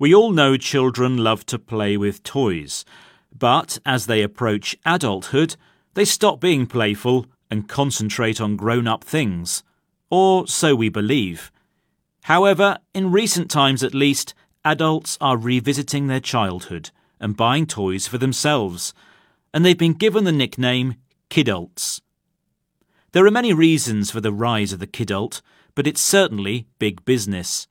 We all know children love to play with toys, but as they approach adulthood, they stop being playful and concentrate on grown up things. Or so we believe. However, in recent times at least, adults are revisiting their childhood and buying toys for themselves, and they've been given the nickname kidults. There are many reasons for the rise of the kidult, but it's certainly big business.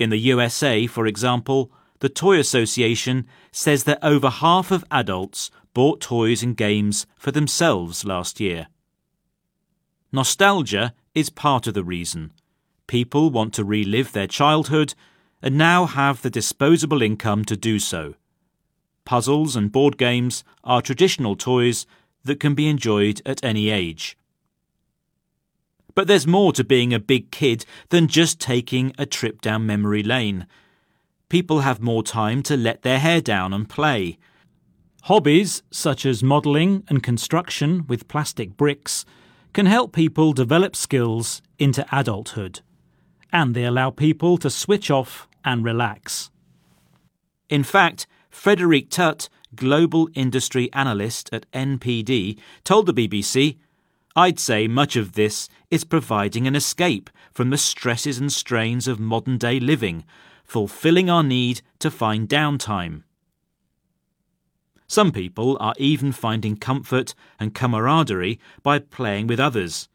In the USA, for example, the Toy Association says that over half of adults bought toys and games for themselves last year. Nostalgia is part of the reason. People want to relive their childhood and now have the disposable income to do so. Puzzles and board games are traditional toys that can be enjoyed at any age. But there's more to being a big kid than just taking a trip down memory lane. People have more time to let their hair down and play. Hobbies, such as modelling and construction with plastic bricks, can help people develop skills into adulthood. And they allow people to switch off and relax. In fact, Frederique Tutt, global industry analyst at NPD, told the BBC I'd say much of this is providing an escape from the stresses and strains of modern day living, fulfilling our need to find downtime. Some people are even finding comfort and camaraderie by playing with others.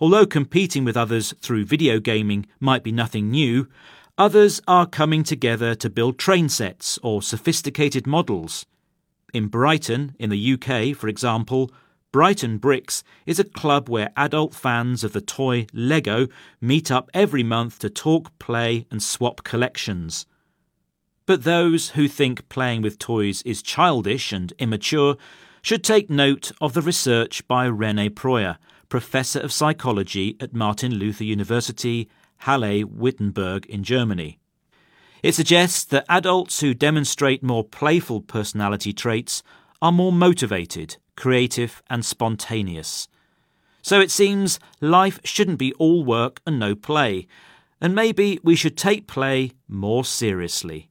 Although competing with others through video gaming might be nothing new, others are coming together to build train sets or sophisticated models. In Brighton, in the UK, for example, Brighton Bricks is a club where adult fans of the toy Lego meet up every month to talk, play, and swap collections. But those who think playing with toys is childish and immature should take note of the research by Rene Proyer, Professor of Psychology at Martin Luther University, Halle Wittenberg in Germany. It suggests that adults who demonstrate more playful personality traits are more motivated, creative, and spontaneous. So it seems life shouldn't be all work and no play, and maybe we should take play more seriously.